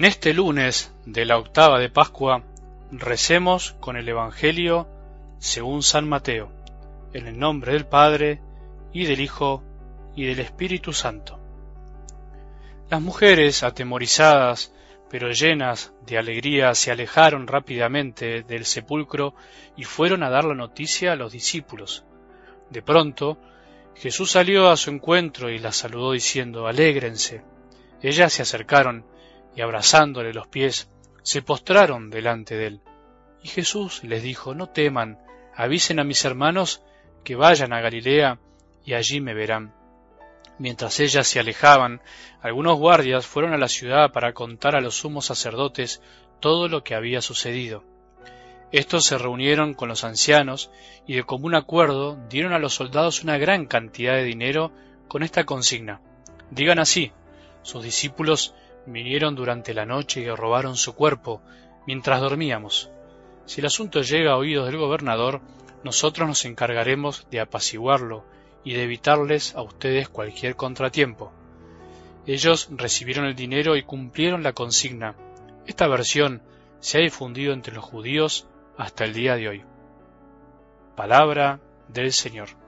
En este lunes de la octava de Pascua recemos con el Evangelio según San Mateo, en el nombre del Padre, y del Hijo, y del Espíritu Santo. Las mujeres, atemorizadas, pero llenas de alegría, se alejaron rápidamente del sepulcro y fueron a dar la noticia a los discípulos. De pronto, Jesús salió a su encuentro y las saludó diciendo, Alégrense. Ellas se acercaron y abrazándole los pies, se postraron delante de él. Y Jesús les dijo, No teman, avisen a mis hermanos que vayan a Galilea y allí me verán. Mientras ellas se alejaban, algunos guardias fueron a la ciudad para contar a los sumos sacerdotes todo lo que había sucedido. Estos se reunieron con los ancianos y de común acuerdo dieron a los soldados una gran cantidad de dinero con esta consigna. Digan así, sus discípulos vinieron durante la noche y robaron su cuerpo mientras dormíamos. Si el asunto llega a oídos del gobernador, nosotros nos encargaremos de apaciguarlo y de evitarles a ustedes cualquier contratiempo. Ellos recibieron el dinero y cumplieron la consigna. Esta versión se ha difundido entre los judíos hasta el día de hoy. Palabra del Señor.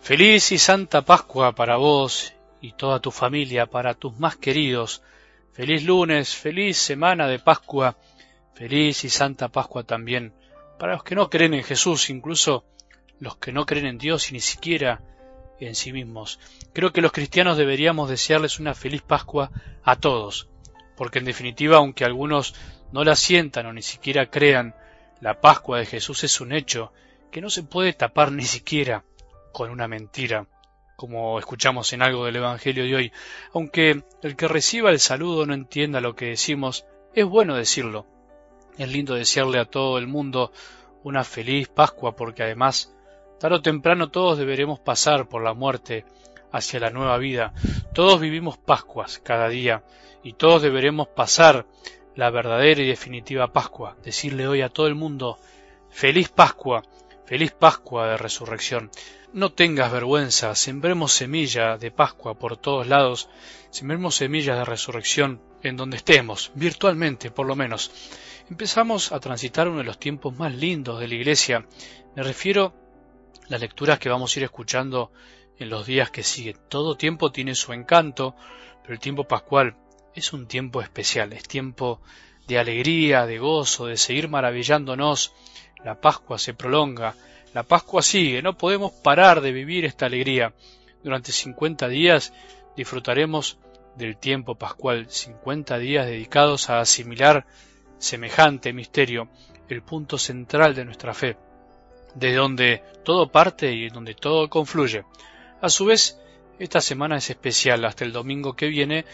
Feliz y santa Pascua para vos y toda tu familia, para tus más queridos. Feliz lunes, feliz semana de Pascua, feliz y santa Pascua también para los que no creen en Jesús, incluso los que no creen en Dios y ni siquiera en sí mismos. Creo que los cristianos deberíamos desearles una feliz Pascua a todos, porque en definitiva, aunque algunos no la sientan o ni siquiera crean, la Pascua de Jesús es un hecho que no se puede tapar ni siquiera con una mentira, como escuchamos en algo del Evangelio de hoy. Aunque el que reciba el saludo no entienda lo que decimos, es bueno decirlo. Es lindo desearle a todo el mundo una feliz Pascua porque además, tarde o temprano todos deberemos pasar por la muerte hacia la nueva vida. Todos vivimos Pascuas cada día y todos deberemos pasar la verdadera y definitiva Pascua. Decirle hoy a todo el mundo, feliz Pascua, feliz Pascua de resurrección. No tengas vergüenza, sembremos semilla de Pascua por todos lados, sembremos semillas de resurrección en donde estemos, virtualmente por lo menos. Empezamos a transitar uno de los tiempos más lindos de la Iglesia. Me refiero a las lecturas que vamos a ir escuchando en los días que siguen. Todo tiempo tiene su encanto, pero el tiempo pascual es un tiempo especial, es tiempo de alegría, de gozo, de seguir maravillándonos. La Pascua se prolonga, la Pascua sigue, no podemos parar de vivir esta alegría. Durante 50 días disfrutaremos del tiempo pascual, 50 días dedicados a asimilar semejante misterio, el punto central de nuestra fe, de donde todo parte y donde todo confluye. A su vez, esta semana es especial, hasta el domingo que viene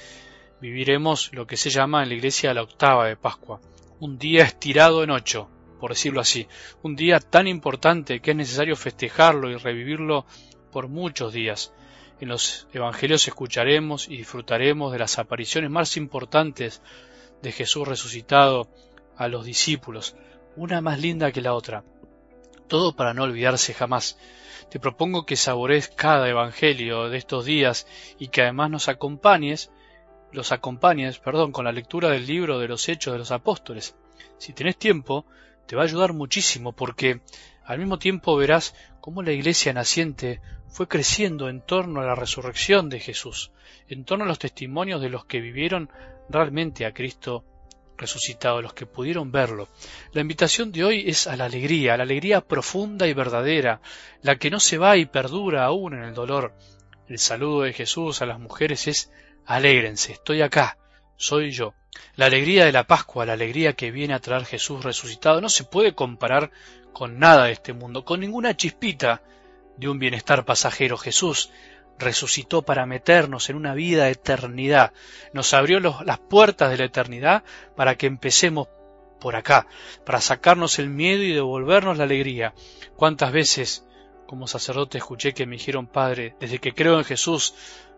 viviremos lo que se llama en la iglesia la octava de Pascua, un día estirado en ocho, por decirlo así, un día tan importante que es necesario festejarlo y revivirlo por muchos días. En los Evangelios escucharemos y disfrutaremos de las apariciones más importantes de Jesús resucitado a los discípulos, una más linda que la otra. Todo para no olvidarse jamás. Te propongo que sabores cada evangelio de estos días y que además nos acompañes, los acompañes, perdón, con la lectura del libro de los Hechos de los Apóstoles. Si tenés tiempo, te va a ayudar muchísimo porque al mismo tiempo verás cómo la iglesia naciente fue creciendo en torno a la resurrección de Jesús, en torno a los testimonios de los que vivieron realmente a Cristo resucitado, los que pudieron verlo. La invitación de hoy es a la alegría, a la alegría profunda y verdadera, la que no se va y perdura aún en el dolor. El saludo de Jesús a las mujeres es alégrense, estoy acá, soy yo. La alegría de la Pascua, la alegría que viene a traer Jesús resucitado, no se puede comparar con nada de este mundo, con ninguna chispita de un bienestar pasajero. Jesús resucitó para meternos en una vida de eternidad, nos abrió las puertas de la eternidad para que empecemos por acá, para sacarnos el miedo y devolvernos la alegría. ¿Cuántas veces como sacerdote escuché que me dijeron, Padre, desde que creo en Jesús,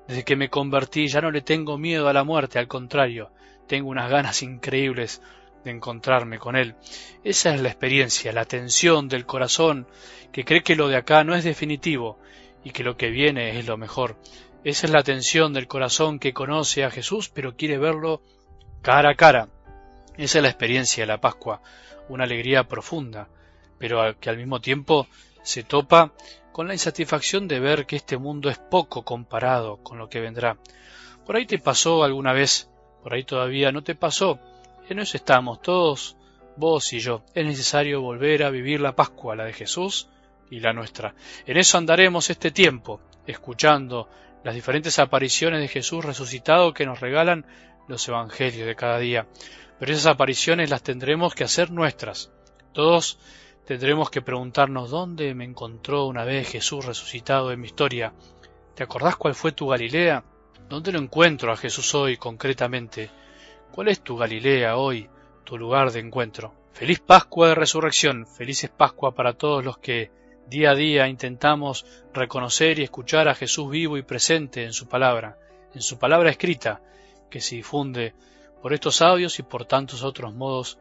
desde que me convertí, ya no le tengo miedo a la muerte, al contrario, tengo unas ganas increíbles de encontrarme con Él. Esa es la experiencia, la tensión del corazón que cree que lo de acá no es definitivo y que lo que viene es lo mejor. Esa es la tensión del corazón que conoce a Jesús pero quiere verlo cara a cara. Esa es la experiencia de la Pascua, una alegría profunda, pero que al mismo tiempo se topa con la insatisfacción de ver que este mundo es poco comparado con lo que vendrá. Por ahí te pasó alguna vez, por ahí todavía no te pasó, en eso estamos todos, vos y yo. Es necesario volver a vivir la Pascua, la de Jesús y la nuestra. En eso andaremos este tiempo, escuchando las diferentes apariciones de Jesús resucitado que nos regalan los evangelios de cada día. Pero esas apariciones las tendremos que hacer nuestras. Todos tendremos que preguntarnos dónde me encontró una vez Jesús resucitado en mi historia. ¿Te acordás cuál fue tu Galilea? ¿Dónde lo encuentro a Jesús hoy concretamente? ¿Cuál es tu Galilea hoy, tu lugar de encuentro? Feliz Pascua de Resurrección, felices Pascua para todos los que día a día intentamos reconocer y escuchar a Jesús vivo y presente en su palabra, en su palabra escrita, que se difunde por estos audios y por tantos otros modos